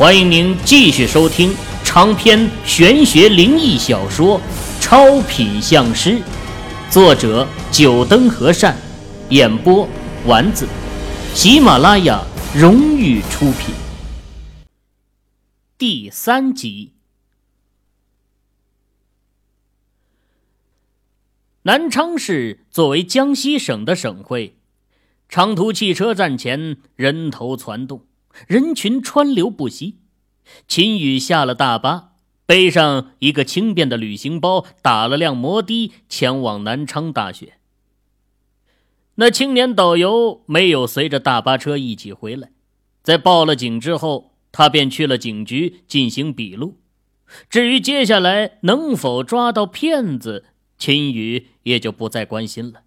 欢迎您继续收听长篇玄学灵异小说《超品相师》，作者：九灯和善，演播：丸子，喜马拉雅荣誉出品。第三集，南昌市作为江西省的省会，长途汽车站前人头攒动。人群川流不息，秦宇下了大巴，背上一个轻便的旅行包，打了辆摩的，前往南昌大学。那青年导游没有随着大巴车一起回来，在报了警之后，他便去了警局进行笔录。至于接下来能否抓到骗子，秦宇也就不再关心了。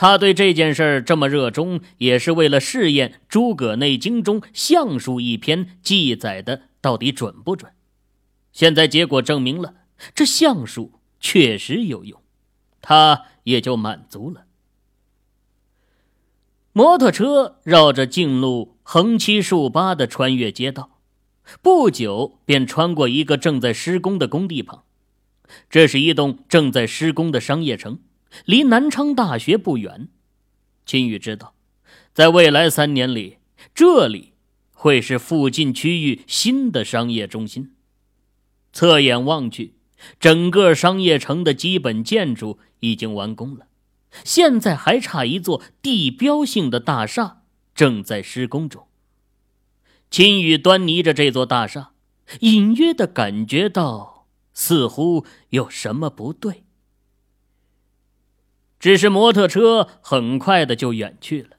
他对这件事这么热衷，也是为了试验《诸葛内经》中相术一篇记载的到底准不准。现在结果证明了，这相术确实有用，他也就满足了。摩托车绕着近路横七竖八的穿越街道，不久便穿过一个正在施工的工地旁。这是一栋正在施工的商业城。离南昌大学不远，秦宇知道，在未来三年里，这里会是附近区域新的商业中心。侧眼望去，整个商业城的基本建筑已经完工了，现在还差一座地标性的大厦正在施工中。秦宇端倪着这座大厦，隐约的感觉到似乎有什么不对。只是摩托车很快的就远去了，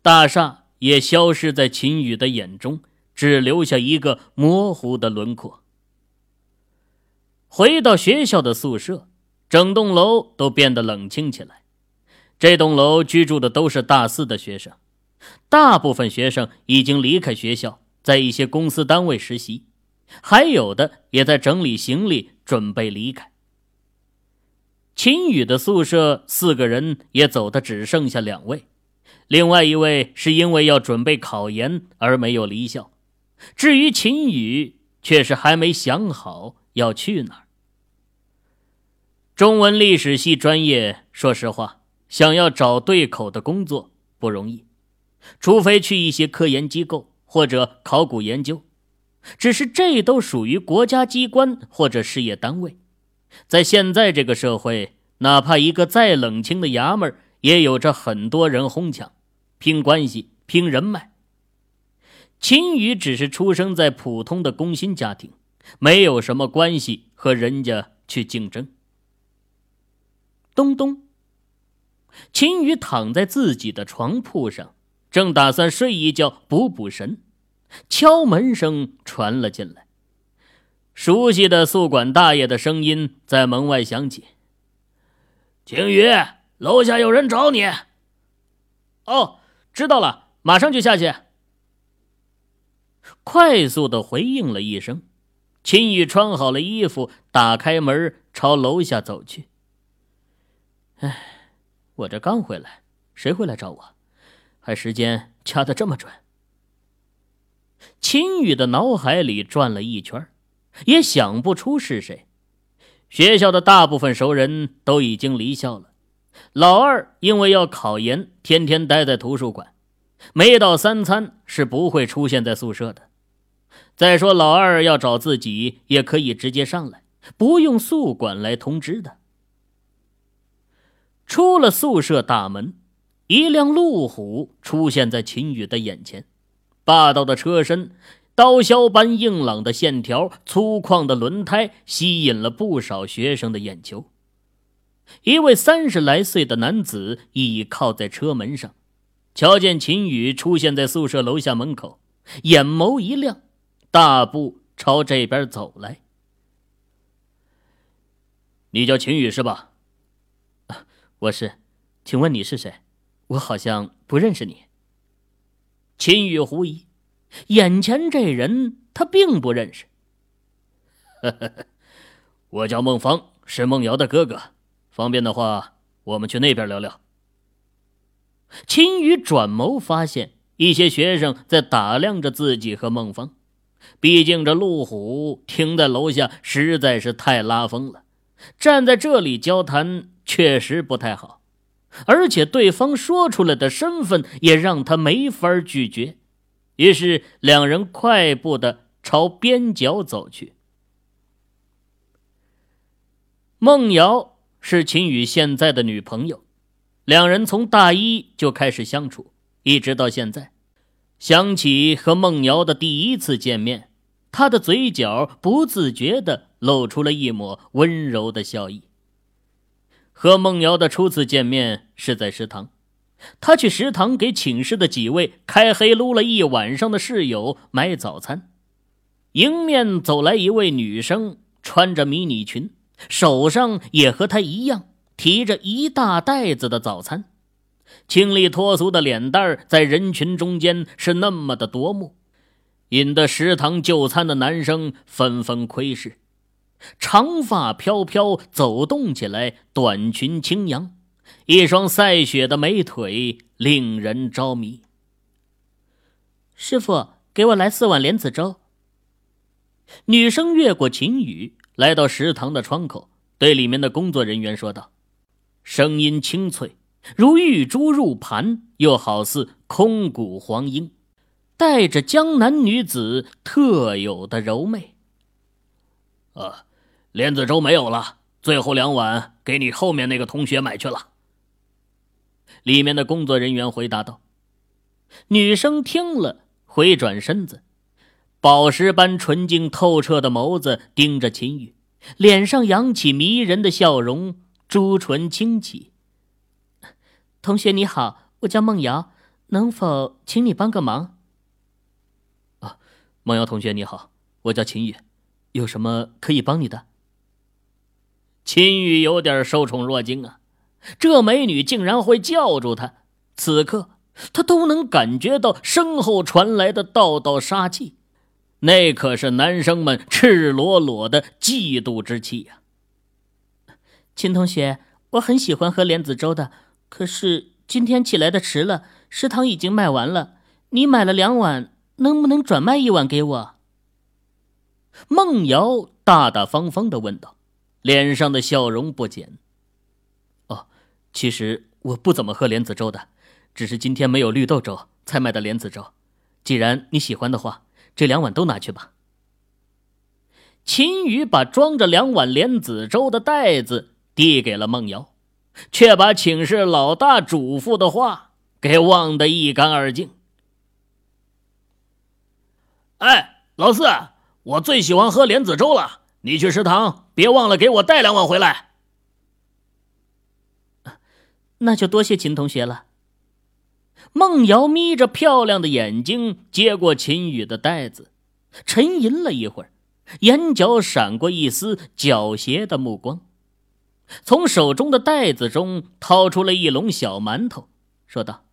大厦也消失在秦宇的眼中，只留下一个模糊的轮廓。回到学校的宿舍，整栋楼都变得冷清起来。这栋楼居住的都是大四的学生，大部分学生已经离开学校，在一些公司单位实习，还有的也在整理行李，准备离开。秦宇的宿舍四个人也走的只剩下两位，另外一位是因为要准备考研而没有离校。至于秦宇，却是还没想好要去哪儿。中文历史系专业，说实话，想要找对口的工作不容易，除非去一些科研机构或者考古研究，只是这都属于国家机关或者事业单位。在现在这个社会，哪怕一个再冷清的衙门，也有着很多人哄抢、拼关系、拼人脉。秦宇只是出生在普通的工薪家庭，没有什么关系和人家去竞争。咚咚，秦宇躺在自己的床铺上，正打算睡一觉补补神，敲门声传了进来。熟悉的宿管大爷的声音在门外响起：“晴雨，楼下有人找你。”“哦，知道了，马上就下去。”快速的回应了一声，秦宇穿好了衣服，打开门朝楼下走去。哎，我这刚回来，谁会来找我？还时间掐的这么准？秦宇的脑海里转了一圈。也想不出是谁。学校的大部分熟人都已经离校了。老二因为要考研，天天待在图书馆，没到三餐是不会出现在宿舍的。再说，老二要找自己，也可以直接上来，不用宿管来通知的。出了宿舍大门，一辆路虎出现在秦宇的眼前，霸道的车身。刀削般硬朗的线条，粗犷的轮胎，吸引了不少学生的眼球。一位三十来岁的男子倚靠在车门上，瞧见秦宇出现在宿舍楼下门口，眼眸一亮，大步朝这边走来。你叫秦宇是吧？我是，请问你是谁？我好像不认识你。秦宇狐疑。眼前这人，他并不认识。我叫孟芳，是孟瑶的哥哥。方便的话，我们去那边聊聊。秦宇转眸发现，一些学生在打量着自己和孟芳。毕竟这路虎停在楼下实在是太拉风了，站在这里交谈确实不太好，而且对方说出来的身份也让他没法拒绝。于是两人快步的朝边角走去。孟瑶是秦宇现在的女朋友，两人从大一就开始相处，一直到现在。想起和孟瑶的第一次见面，他的嘴角不自觉的露出了一抹温柔的笑意。和孟瑶的初次见面是在食堂，他去食堂给寝室的几位开黑撸了一晚上的室友买早餐，迎面走来一位女生，穿着迷你裙。手上也和他一样提着一大袋子的早餐，清丽脱俗的脸蛋在人群中间是那么的夺目，引得食堂就餐的男生纷纷窥视。长发飘飘，走动起来短裙轻扬，一双赛雪的美腿令人着迷。师傅，给我来四碗莲子粥。女生越过秦宇。来到食堂的窗口，对里面的工作人员说道，声音清脆，如玉珠入盘，又好似空谷黄莺，带着江南女子特有的柔媚。啊，莲子粥没有了，最后两碗给你后面那个同学买去了。里面的工作人员回答道。女生听了，回转身子。宝石般纯净透彻的眸子盯着秦宇，脸上扬起迷人的笑容，朱唇轻启。同学你好，我叫梦瑶，能否请你帮个忙？啊，梦瑶同学你好，我叫秦宇，有什么可以帮你的？秦宇有点受宠若惊啊，这美女竟然会叫住他，此刻他都能感觉到身后传来的道道杀气。那可是男生们赤裸裸的嫉妒之气呀！秦同学，我很喜欢喝莲子粥的，可是今天起来的迟了，食堂已经卖完了。你买了两碗，能不能转卖一碗给我？孟瑶大大方方的问道，脸上的笑容不减。其实我不怎么喝莲子粥的，只是今天没有绿豆粥才买的莲子粥。既然你喜欢的话。这两碗都拿去吧。秦宇把装着两碗莲子粥的袋子递给了孟瑶，却把寝室老大嘱咐的话给忘得一干二净。哎，老四，我最喜欢喝莲子粥了，你去食堂别忘了给我带两碗回来。那就多谢秦同学了。孟瑶眯着漂亮的眼睛，接过秦宇的袋子，沉吟了一会儿，眼角闪过一丝狡黠的目光，从手中的袋子中掏出了一笼小馒头，说道：“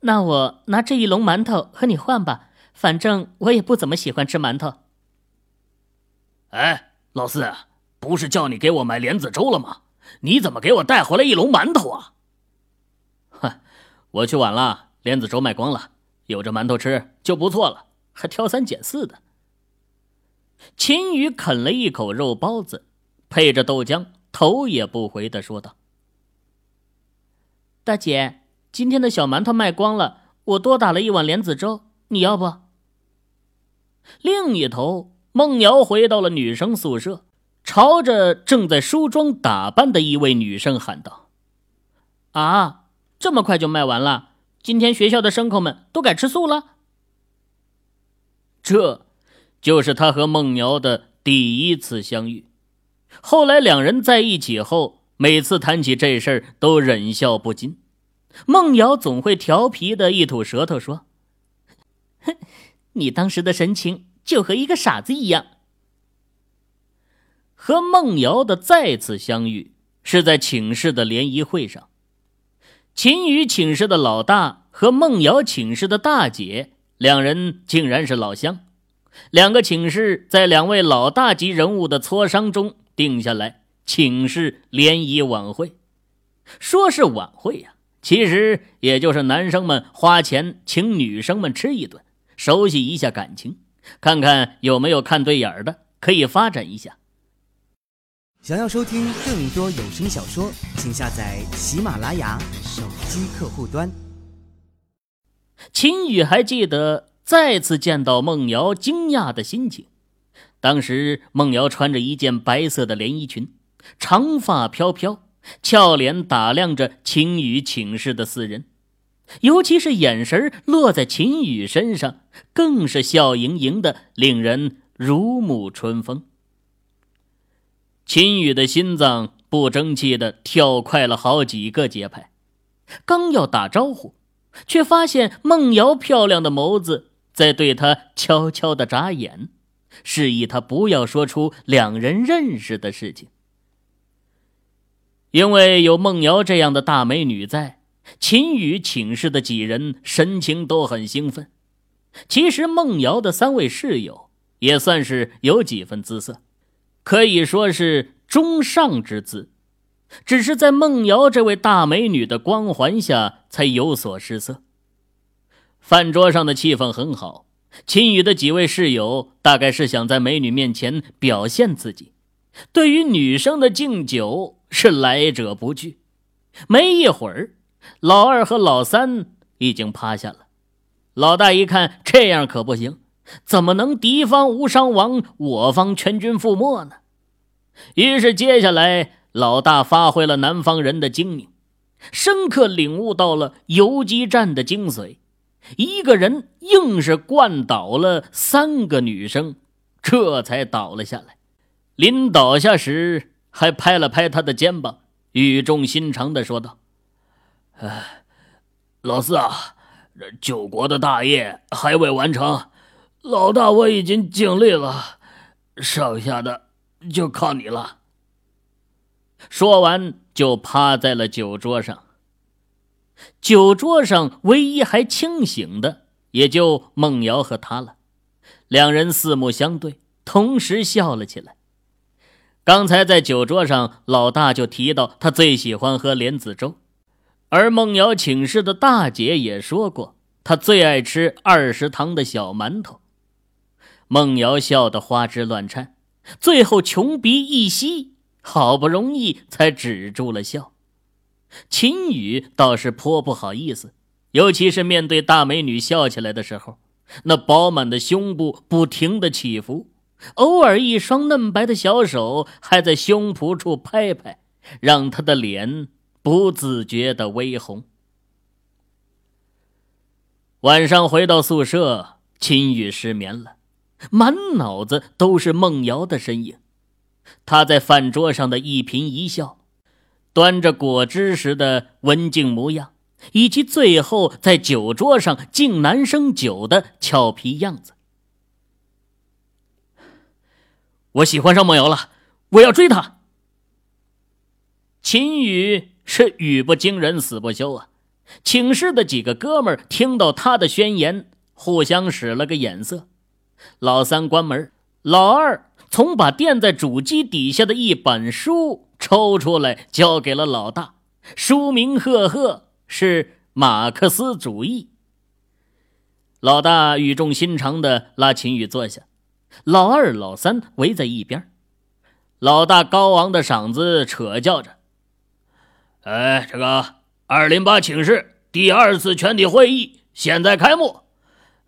那我拿这一笼馒头和你换吧，反正我也不怎么喜欢吃馒头。”哎，老四，不是叫你给我买莲子粥了吗？你怎么给我带回来一笼馒头啊？我去晚了，莲子粥卖光了，有这馒头吃就不错了，还挑三拣四的。秦宇啃了一口肉包子，配着豆浆，头也不回的说道：“大姐，今天的小馒头卖光了，我多打了一碗莲子粥，你要不？”另一头，孟瑶回到了女生宿舍，朝着正在梳妆打扮的一位女生喊道：“啊！”这么快就卖完了？今天学校的牲口们都改吃素了。这，就是他和孟瑶的第一次相遇。后来两人在一起后，每次谈起这事儿都忍笑不禁。孟瑶总会调皮的一吐舌头说：“哼，你当时的神情就和一个傻子一样。”和孟瑶的再次相遇是在寝室的联谊会上。秦宇寝室的老大和孟瑶寝室的大姐两人竟然是老乡，两个寝室在两位老大级人物的磋商中定下来寝室联谊晚会。说是晚会呀，其实也就是男生们花钱请女生们吃一顿，熟悉一下感情，看看有没有看对眼的，可以发展一下。想要收听更多有声小说，请下载喜马拉雅手机客户端。秦宇还记得再次见到孟瑶惊讶的心情。当时孟瑶穿着一件白色的连衣裙，长发飘飘，俏脸打量着秦宇寝室的四人，尤其是眼神落在秦宇身上，更是笑盈盈的，令人如沐春风。秦宇的心脏不争气的跳快了好几个节拍，刚要打招呼，却发现孟瑶漂亮的眸子在对他悄悄的眨眼，示意他不要说出两人认识的事情。因为有孟瑶这样的大美女在，秦宇寝室的几人神情都很兴奋。其实孟瑶的三位室友也算是有几分姿色。可以说是中上之姿，只是在孟瑶这位大美女的光环下，才有所失色。饭桌上的气氛很好，秦宇的几位室友大概是想在美女面前表现自己，对于女生的敬酒是来者不拒。没一会儿，老二和老三已经趴下了，老大一看这样可不行。怎么能敌方无伤亡，我方全军覆没呢？于是接下来，老大发挥了南方人的精明，深刻领悟到了游击战的精髓，一个人硬是灌倒了三个女生，这才倒了下来。临倒下时，还拍了拍他的肩膀，语重心长的说道：“哎，老四啊，这救国的大业还未完成。”老大，我已经尽力了，剩下的就靠你了。说完，就趴在了酒桌上。酒桌上唯一还清醒的，也就孟瑶和他了。两人四目相对，同时笑了起来。刚才在酒桌上，老大就提到他最喜欢喝莲子粥，而孟瑶寝室的大姐也说过，她最爱吃二食堂的小馒头。孟瑶笑得花枝乱颤，最后穷鼻一吸，好不容易才止住了笑。秦宇倒是颇不好意思，尤其是面对大美女笑起来的时候，那饱满的胸部不停的起伏，偶尔一双嫩白的小手还在胸脯处拍拍，让他的脸不自觉的微红。晚上回到宿舍，秦宇失眠了。满脑子都是孟瑶的身影，她在饭桌上的一颦一笑，端着果汁时的文静模样，以及最后在酒桌上敬男生酒的俏皮样子。我喜欢上孟瑶了，我要追她。秦宇是语不惊人死不休啊！寝室的几个哥们听到他的宣言，互相使了个眼色。老三关门，老二从把垫在主机底下的一本书抽出来，交给了老大。书名赫赫是马克思主义。老大语重心长的拉秦宇坐下，老二、老三围在一边。老大高昂的嗓子扯叫着：“哎，这个二零八寝室第二次全体会议现在开幕，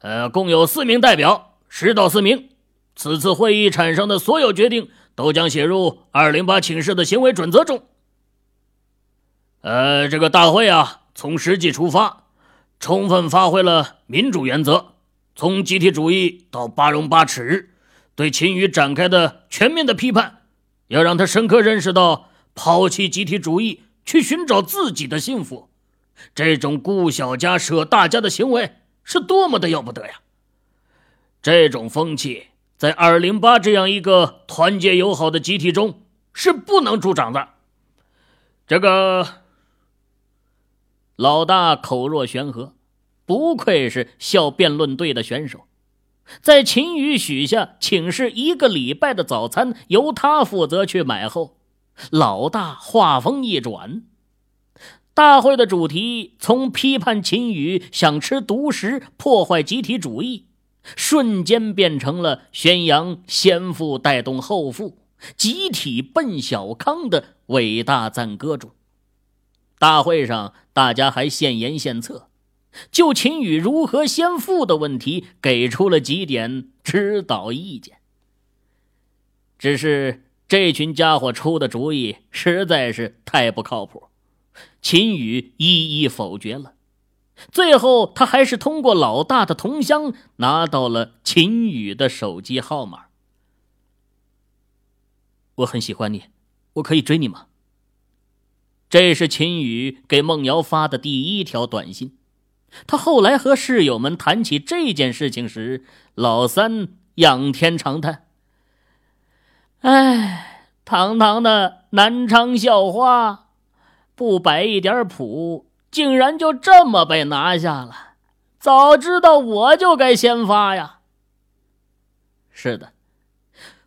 呃，共有四名代表。”十到四名，此次会议产生的所有决定都将写入二零八寝室的行为准则中。呃，这个大会啊，从实际出发，充分发挥了民主原则，从集体主义到八荣八耻，对秦宇展开的全面的批判，要让他深刻认识到，抛弃集体主义去寻找自己的幸福，这种顾小家舍大家的行为是多么的要不得呀！这种风气在二零八这样一个团结友好的集体中是不能助长的。这个老大口若悬河，不愧是校辩论队的选手。在秦宇许下请示一个礼拜的早餐由他负责去买后，老大话锋一转，大会的主题从批判秦宇想吃独食、破坏集体主义。瞬间变成了宣扬先富带动后富、集体奔小康的伟大赞歌中。大会上，大家还献言献策，就秦羽如何先富的问题给出了几点指导意见。只是这群家伙出的主意实在是太不靠谱，秦羽一一否决了。最后，他还是通过老大的同乡拿到了秦宇的手机号码。我很喜欢你，我可以追你吗？这是秦宇给孟瑶发的第一条短信。他后来和室友们谈起这件事情时，老三仰天长叹：“哎，堂堂的南昌校花，不摆一点谱。”竟然就这么被拿下了！早知道我就该先发呀。是的，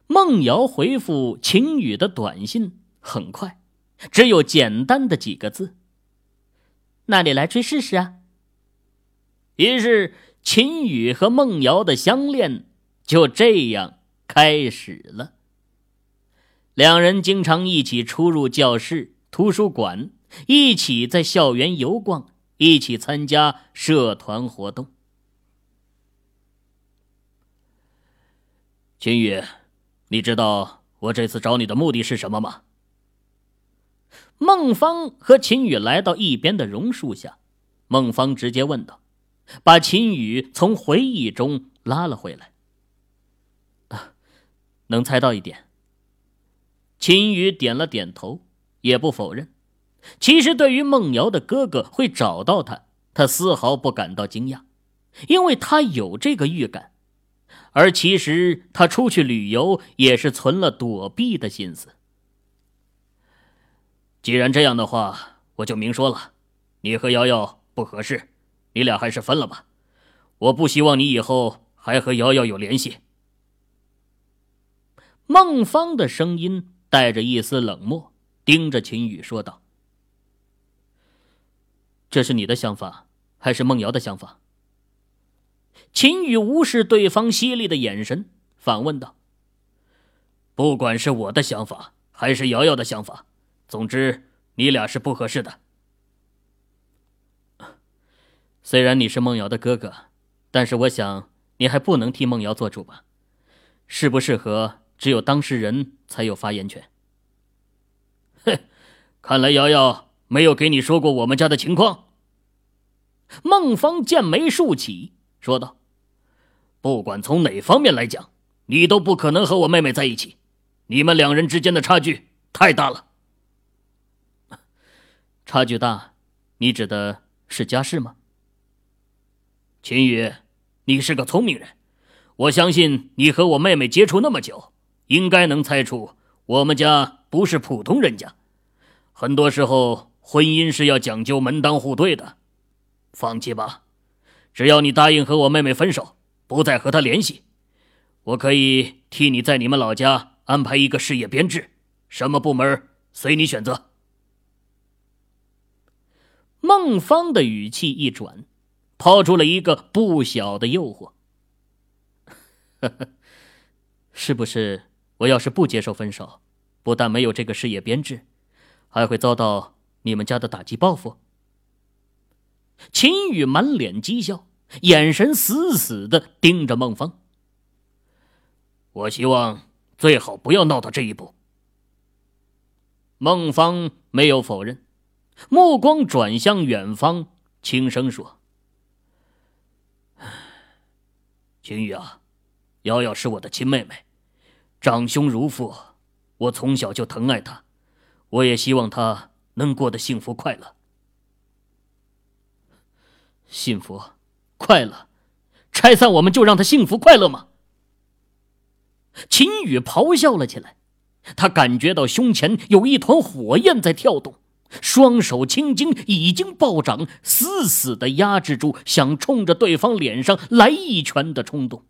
孟瑶回复秦宇的短信很快，只有简单的几个字：“那你来追试试啊。”于是秦宇和孟瑶的相恋就这样开始了。两人经常一起出入教室、图书馆。一起在校园游逛，一起参加社团活动。秦宇，你知道我这次找你的目的是什么吗？孟芳和秦宇来到一边的榕树下，孟芳直接问道，把秦宇从回忆中拉了回来。啊，能猜到一点。秦宇点了点头，也不否认。其实，对于孟瑶的哥哥会找到他，他丝毫不感到惊讶，因为他有这个预感。而其实，他出去旅游也是存了躲避的心思。既然这样的话，我就明说了，你和瑶瑶不合适，你俩还是分了吧。我不希望你以后还和瑶瑶有联系。孟芳的声音带着一丝冷漠，盯着秦宇说道。这是你的想法，还是梦瑶的想法？秦宇无视对方犀利的眼神，反问道：“不管是我的想法，还是瑶瑶的想法，总之你俩是不合适的。虽然你是梦瑶的哥哥，但是我想你还不能替梦瑶做主吧？适不适合，只有当事人才有发言权。”哼，看来瑶瑶。没有给你说过我们家的情况。孟芳剑眉竖起，说道：“不管从哪方面来讲，你都不可能和我妹妹在一起。你们两人之间的差距太大了。差距大，你指的是家世吗？秦宇，你是个聪明人，我相信你和我妹妹接触那么久，应该能猜出我们家不是普通人家。很多时候。”婚姻是要讲究门当户对的，放弃吧，只要你答应和我妹妹分手，不再和她联系，我可以替你在你们老家安排一个事业编制，什么部门随你选择。孟芳的语气一转，抛出了一个不小的诱惑：“ 是不是我要是不接受分手，不但没有这个事业编制，还会遭到……”你们家的打击报复？秦宇满脸讥笑，眼神死死的盯着孟芳。我希望最好不要闹到这一步。孟芳没有否认，目光转向远方，轻声说：“秦宇啊，瑶瑶是我的亲妹妹，长兄如父，我从小就疼爱她，我也希望她。”能过得幸福快乐，幸福快乐，拆散我们就让他幸福快乐吗？秦宇咆哮了起来，他感觉到胸前有一团火焰在跳动，双手青筋已经暴涨，死死的压制住想冲着对方脸上来一拳的冲动。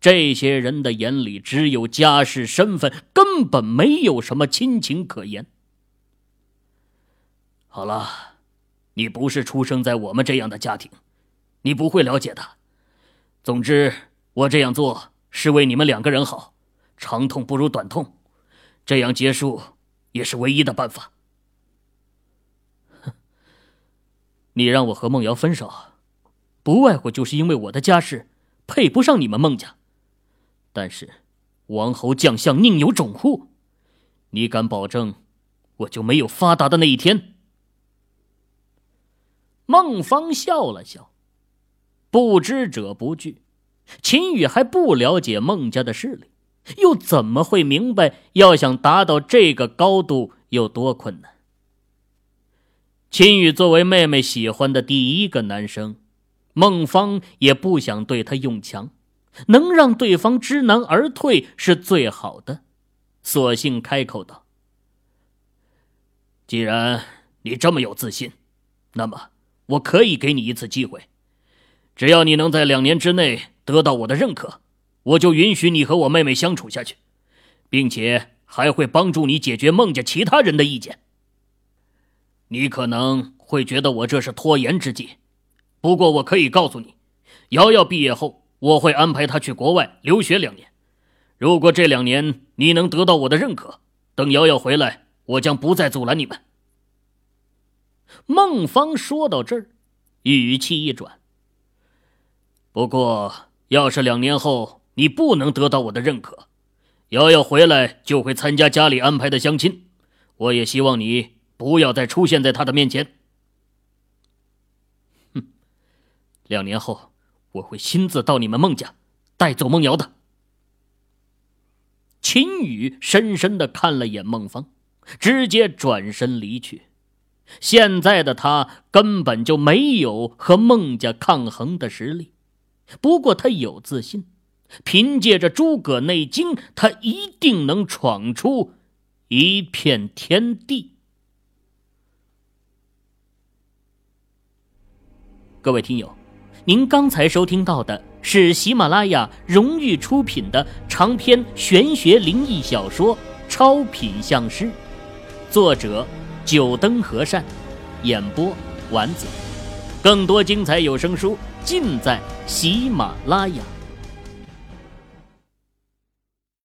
这些人的眼里只有家世身份，根本没有什么亲情可言。好了，你不是出生在我们这样的家庭，你不会了解的。总之，我这样做是为你们两个人好，长痛不如短痛，这样结束也是唯一的办法。你让我和孟瑶分手，不外乎就是因为我的家世配不上你们孟家。但是，王侯将相宁有种乎？你敢保证，我就没有发达的那一天？孟芳笑了笑。不知者不惧，秦羽还不了解孟家的势力，又怎么会明白要想达到这个高度有多困难？秦羽作为妹妹喜欢的第一个男生，孟芳也不想对他用强，能让对方知难而退是最好的，索性开口道：“既然你这么有自信，那么我可以给你一次机会。”只要你能在两年之内得到我的认可，我就允许你和我妹妹相处下去，并且还会帮助你解决孟家其他人的意见。你可能会觉得我这是拖延之计，不过我可以告诉你，瑶瑶毕业后，我会安排她去国外留学两年。如果这两年你能得到我的认可，等瑶瑶回来，我将不再阻拦你们。孟芳说到这儿，语气一转。不过，要是两年后你不能得到我的认可，瑶瑶回来就会参加家里安排的相亲。我也希望你不要再出现在她的面前。哼，两年后我会亲自到你们孟家，带走孟瑶的。秦宇深深的看了眼孟芳，直接转身离去。现在的他根本就没有和孟家抗衡的实力。不过他有自信，凭借着诸葛内经，他一定能闯出一片天地。各位听友，您刚才收听到的是喜马拉雅荣誉出品的长篇玄学灵异小说《超品相师》，作者九灯和善，演播丸子。更多精彩有声书。尽在喜马拉雅。